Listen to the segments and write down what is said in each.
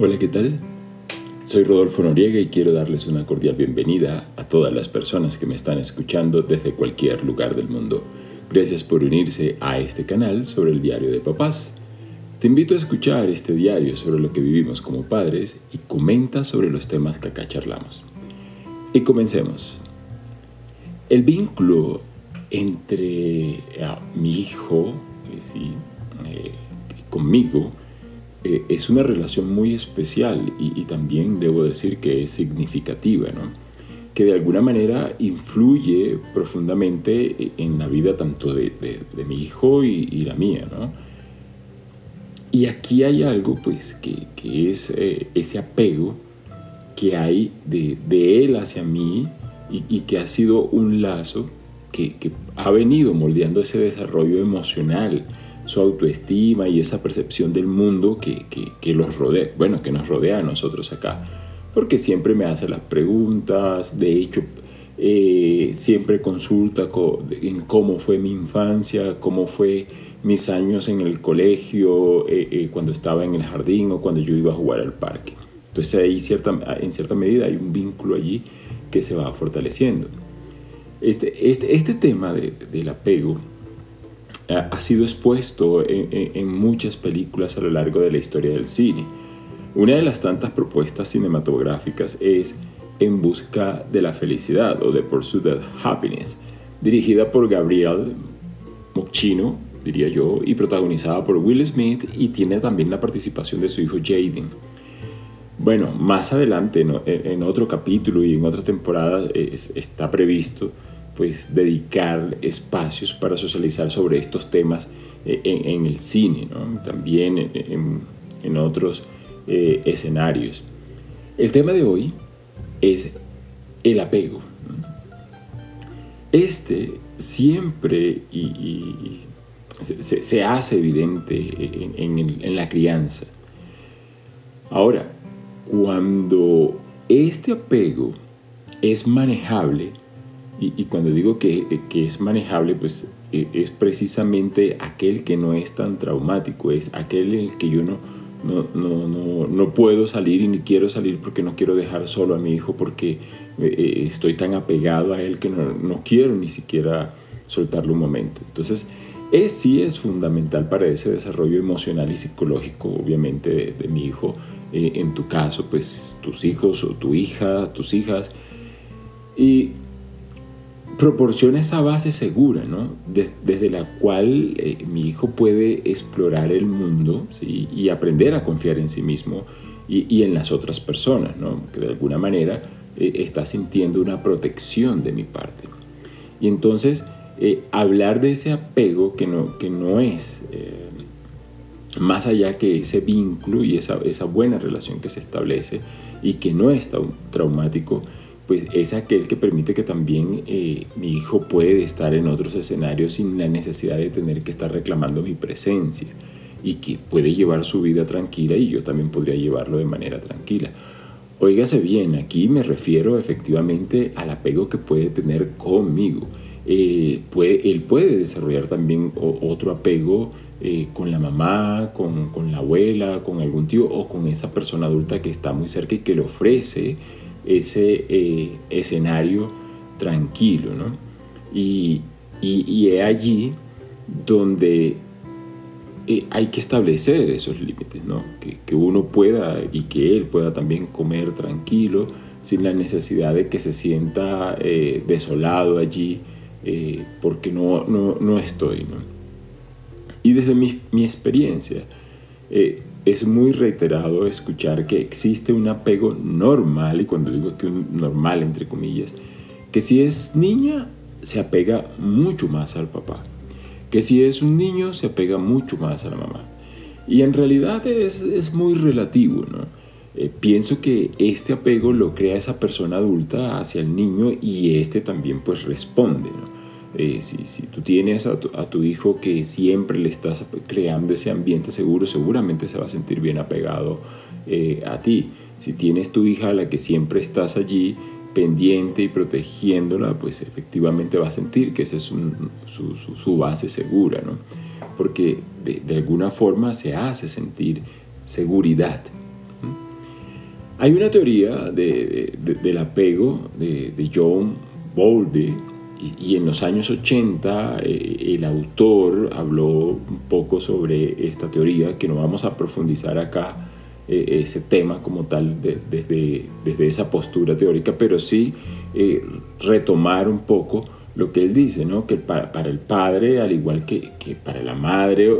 Hola, ¿qué tal? Soy Rodolfo Noriega y quiero darles una cordial bienvenida a todas las personas que me están escuchando desde cualquier lugar del mundo. Gracias por unirse a este canal sobre el diario de papás. Te invito a escuchar este diario sobre lo que vivimos como padres y comenta sobre los temas que acá charlamos. Y comencemos. El vínculo entre eh, mi hijo ¿sí? Eh, conmigo eh, es una relación muy especial y, también debo decir que es significativa, ¿no? que de alguna manera influye profundamente en la vida tanto de, mi hijo y, la mía. ¿no? Y aquí hay algo pues que, es eh, ese apego que hay de, él hacia mí y, y, que ha sido un lazo que ha venido moldeando ese desarrollo emocional su autoestima y esa percepción del mundo que, que, los rodea, bueno, que nos rodea a nosotros acá. Porque siempre me hace las preguntas, de hecho, eh, siempre consulta en cómo fue mi infancia, cómo fue mis años en el colegio, eh, eh, cuando estaba en el jardín o cuando yo iba a jugar al parque. Entonces ahí cierta, en cierta medida hay un vínculo allí que se va fortaleciendo. Este, este, este tema de, del apego ha sido expuesto en, muchas películas a lo largo de la historia del cine. Una de las tantas propuestas cinematográficas es En busca de la felicidad o The Pursuit of Happiness, dirigida por Gabriel Mochino, diría yo, y protagonizada por Will Smith y tiene también la participación de su hijo Jaden. Bueno, más adelante, en, otro capítulo y en otra temporada, está previsto pues dedicar espacios para socializar sobre estos temas eh, en, el cine, también en, otros eh, escenarios. El tema de hoy es el apego. Este siempre se, hace evidente en la crianza. Ahora, cuando este apego es manejable, y, cuando digo que, es manejable, pues e, es precisamente aquel que no es tan traumático, es aquel en el que yo no, no, puedo salir y ni quiero salir porque no quiero dejar solo a mi hijo porque eh, eh, estoy tan apegado a él que no, quiero ni siquiera soltarlo un momento. Entonces, es, sí es fundamental para ese desarrollo emocional y psicológico, obviamente, de, mi hijo. Eh, en tu caso, pues tus hijos o tu hija, tus hijas. Y proporciona esa base segura, ¿no? desde la cual eh, mi hijo puede explorar el mundo y aprender a confiar en sí mismo y, en las otras personas, ¿no? que de alguna manera eh, está sintiendo una protección de mi parte. Y entonces, eh, hablar de ese apego que no, que no es más allá que ese vínculo y esa, esa buena relación que se establece y que no es traumático, pues es aquel que permite que también eh, mi hijo puede estar en otros escenarios sin la necesidad de tener que estar reclamando mi presencia y que puede llevar su vida tranquila y yo también podría llevarlo de manera tranquila. Óigase bien, aquí me refiero efectivamente al apego que puede tener conmigo. Eh, puede, él puede desarrollar también otro apego eh, con la mamá, con, con, la abuela, con algún tío o con esa persona adulta que está muy cerca y que le ofrece ese eh, escenario tranquilo, ¿no? Y, y, es allí donde eh, hay que establecer esos límites, ¿no? Que, que, uno pueda y que él pueda también comer tranquilo, sin la necesidad de que se sienta eh, desolado allí, porque no, no, no, estoy, ¿no? Y desde mi, mi experiencia, es muy reiterado escuchar que existe un apego normal, y cuando digo que un normal entre comillas, que si es niña se apega mucho más al papá, que si es un niño se apega mucho más a la mamá. Y en realidad es, muy relativo, ¿no? Eh, pienso que este apego lo crea esa persona adulta hacia el niño y este también pues responde, ¿no? Eh, si, tú tienes a tu, hijo que siempre le estás creando ese ambiente seguro, seguramente se va a sentir bien apegado eh, a ti. Si tienes tu hija a la que siempre estás allí pendiente y protegiéndola, pues efectivamente va a sentir que esa es su, base segura, ¿no? Porque de, alguna forma se hace sentir seguridad. Hay una teoría del apego de, John Bowlby y, en los años 80 eh, el autor habló un poco sobre esta teoría que no vamos a profundizar acá eh, ese tema como tal desde, desde esa postura teórica, pero sí eh, retomar un poco lo que él dice, ¿no? que para, el padre, al igual que, que para la madre,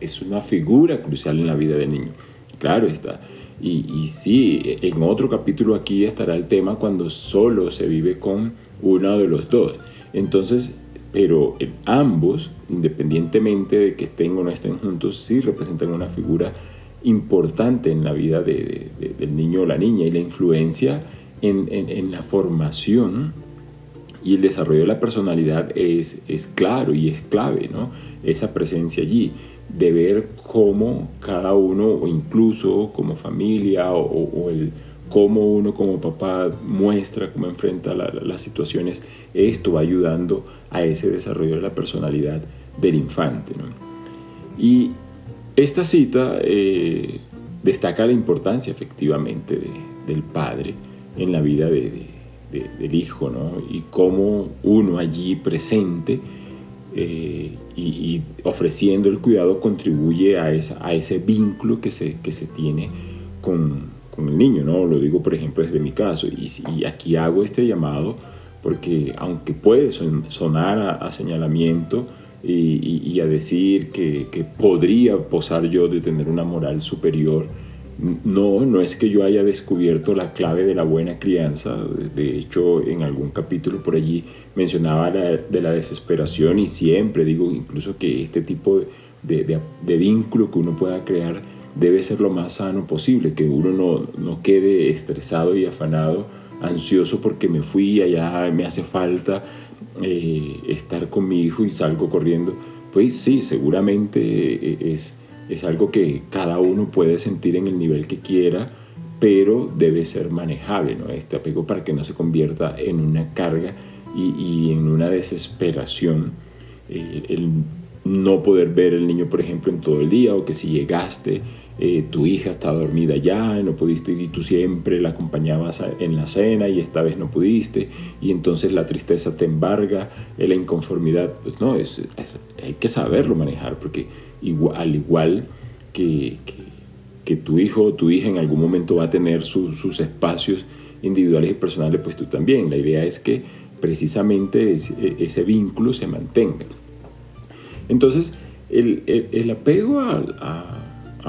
es una figura crucial en la vida del niño. Claro está. Y, y, sí, en otro capítulo aquí estará el tema cuando solo se vive con uno de los dos. Entonces, pero ambos, independientemente de que estén o no estén juntos, sí representan una figura importante en la vida del niño o la niña y la influencia en, la formación y el desarrollo de la personalidad es claro y es clave, ¿no? Esa presencia allí de ver cómo cada uno, o incluso como familia, o, el cómo uno como papá muestra, cómo enfrenta las situaciones, esto va ayudando a ese desarrollo de la personalidad del infante. Y esta cita eh, destaca la importancia efectivamente del padre en la vida del hijo, ¿no? y cómo uno allí presente eh, y, ofreciendo el cuidado contribuye a, esa, a ese vínculo que se, que se tiene con, con, el niño, ¿no? Lo digo, por ejemplo, desde mi caso. Y, aquí hago este llamado porque aunque puede sonar a, señalamiento y, y, a decir que, podría posar yo de tener una moral superior, no, no es que yo haya descubierto la clave de la buena crianza. De hecho, en algún capítulo por allí mencionaba de la desesperación y siempre digo incluso que este tipo de, vínculo que uno pueda crear debe ser lo más sano posible, que uno no, quede estresado y afanado, ansioso porque me fui allá, me hace falta eh, estar con mi hijo y salgo corriendo. Pues sí, seguramente eh, es es algo que cada uno puede sentir en el nivel que quiera, pero debe ser manejable, ¿no? Este apego para que no se convierta en una carga y, en una desesperación. Eh, el no poder ver el niño, por ejemplo, en todo el día, o que si llegaste, eh, tu hija está dormida ya, no pudiste y tú siempre la acompañabas en la cena y esta vez no pudiste, y entonces la tristeza te embarga, eh, la inconformidad, pues no, es, hay que saberlo manejar, porque al igual que, que, tu hijo o tu hija en algún momento va a tener sus espacios individuales y personales, pues tú también. La idea es que precisamente ese, vínculo se mantenga. Entonces, el, apego a,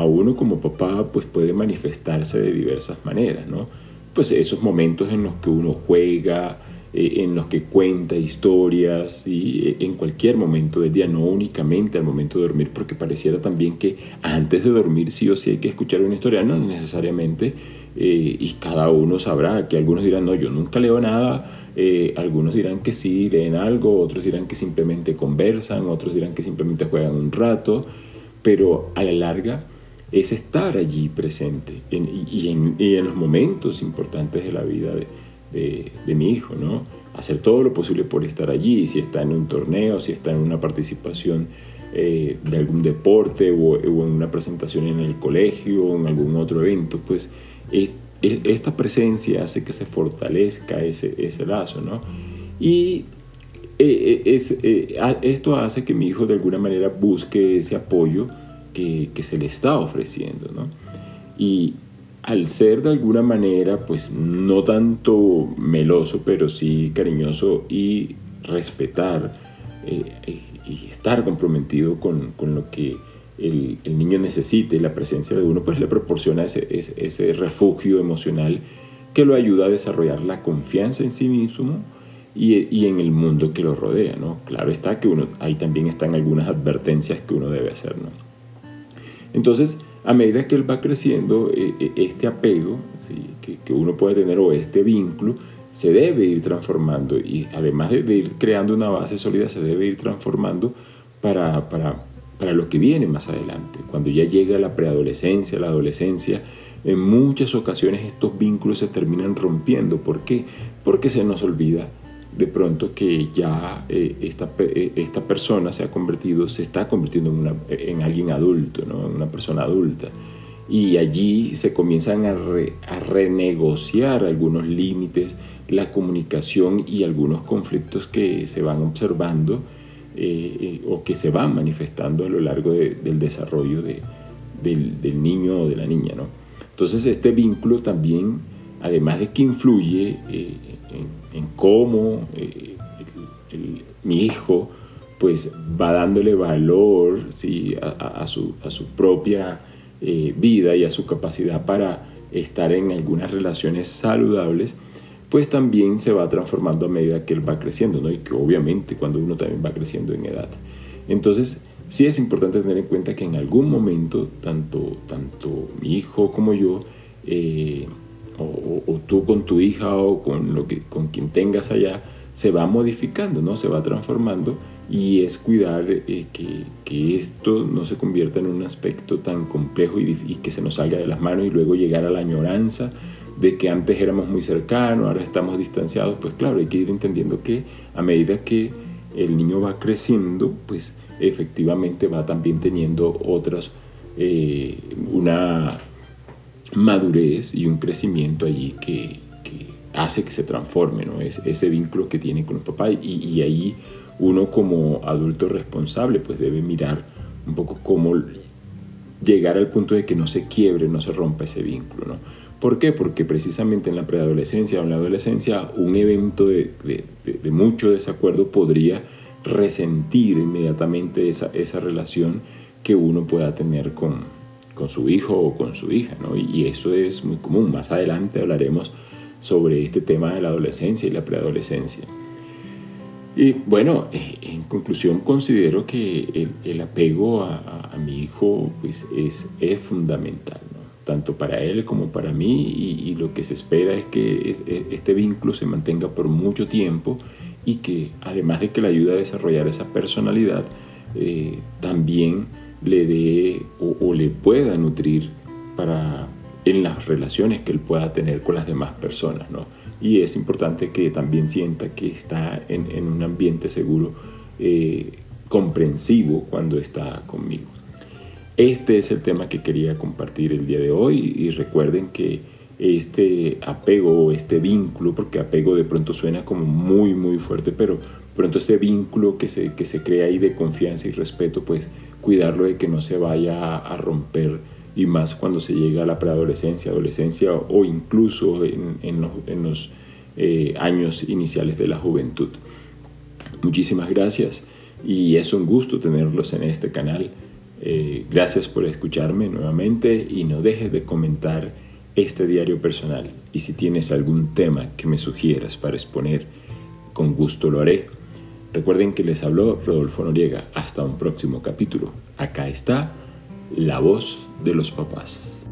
uno como papá pues puede manifestarse de diversas maneras, ¿no? Pues esos momentos en los que uno juega, eh, en los que cuenta historias y eh, en cualquier momento del día, no únicamente al momento de dormir, porque pareciera también que antes de dormir sí o sí hay que escuchar una historia, no necesariamente, eh, y cada uno sabrá que algunos dirán, no, yo nunca leo nada, algunos dirán que sí, leen algo, otros dirán que simplemente conversan, otros dirán que simplemente juegan un rato, pero a la larga es estar allí presente y, en, los momentos importantes de la vida de, mi hijo, ¿no? Hacer todo lo posible por estar allí, si está en un torneo, si está en una participación eh, de algún deporte o, en una presentación en el colegio o en algún otro evento, pues esta presencia hace que se fortalezca ese, ese lazo, ¿no? Y eh, eh, es, esto hace que mi hijo de alguna manera busque ese apoyo que, se le está ofreciendo, ¿no? Y, al ser de alguna manera, pues no tanto meloso, pero sí cariñoso y respetar eh, y estar comprometido con, lo que el, niño necesite, la presencia de uno, pues le proporciona ese, ese, refugio emocional que lo ayuda a desarrollar la confianza en sí mismo y, en el mundo que lo rodea, ¿no? Claro está que uno, ahí también están algunas advertencias que uno debe hacer, ¿no? Entonces, a medida que él va creciendo, eh, eh, este apego que, uno puede tener o este vínculo se debe ir transformando y además de, ir creando una base sólida, se debe ir transformando para, para, para lo que viene más adelante. Cuando ya llega la preadolescencia, la adolescencia, en muchas ocasiones estos vínculos se terminan rompiendo. ¿Por qué? Porque se nos olvida de pronto que ya eh, esta, eh, esta, persona se ha convertido, se está convirtiendo en, alguien adulto, ¿no? en una persona adulta. y allí se comienzan a, renegociar algunos límites, la comunicación y algunos conflictos que se van observando eh, eh, o que se van manifestando a lo largo del desarrollo del, niño o de la niña. ¿no? Entonces este vínculo también, además de que influye eh, en, cómo mi hijo pues va dándole valor a, su, propia vida y a su capacidad para estar en algunas relaciones saludables, pues también se va transformando a medida que él va creciendo, ¿no? Y que obviamente cuando uno también va creciendo en edad. Entonces, sí es importante tener en cuenta que en algún momento, tanto, tanto mi hijo como yo, eh, o, tú con tu hija o con, lo que, con quien tengas allá, se va modificando, ¿no? Se va transformando y es cuidar eh, que, que, esto no se convierta en un aspecto tan complejo y, y, que se nos salga de las manos y luego llegar a la añoranza de que antes éramos muy cercanos, ahora estamos distanciados, pues claro, hay que ir entendiendo que a medida que el niño va creciendo, pues efectivamente va también teniendo otras, eh, una madurez y un crecimiento allí que, que, hace que se transforme, ¿no? Es ese vínculo que tiene con el papá y, y ahí uno como adulto responsable pues debe mirar un poco cómo llegar al punto de que no se quiebre, no se rompa ese vínculo. ¿no? ¿Por qué? Porque precisamente en la preadolescencia o en la adolescencia un evento de, mucho desacuerdo podría resentir inmediatamente esa, relación que uno pueda tener con, su hijo o con su hija. Y eso es muy común. Más adelante hablaremos sobre este tema de la adolescencia y la preadolescencia. Y bueno, eh, en conclusión considero que el, apego a, mi hijo pues es, es fundamental, tanto para él como para mí y, lo que se espera es que este vínculo se mantenga por mucho tiempo y que además de que le ayude a desarrollar esa personalidad, eh, también le dé o, le pueda nutrir para en las relaciones que él pueda tener con las demás personas, ¿no? y es importante que también sienta que está en, un ambiente seguro, eh, comprensivo cuando está conmigo. Este es el tema que quería compartir el día de hoy y recuerden que este apego o este vínculo, porque apego de pronto suena como muy muy fuerte, pero pronto este vínculo que se, que se crea ahí de confianza y respeto, pues cuidarlo de que no se vaya a romper y más cuando se llega a la preadolescencia, adolescencia o incluso en, los, eh, años iniciales de la juventud. Muchísimas gracias y es un gusto tenerlos en este canal. Eh, gracias por escucharme nuevamente y no dejes de comentar este diario personal y si tienes algún tema que me sugieras para exponer, con gusto lo haré. Recuerden que les habló Rodolfo Noriega. Hasta un próximo capítulo. Acá está la voz de los papás.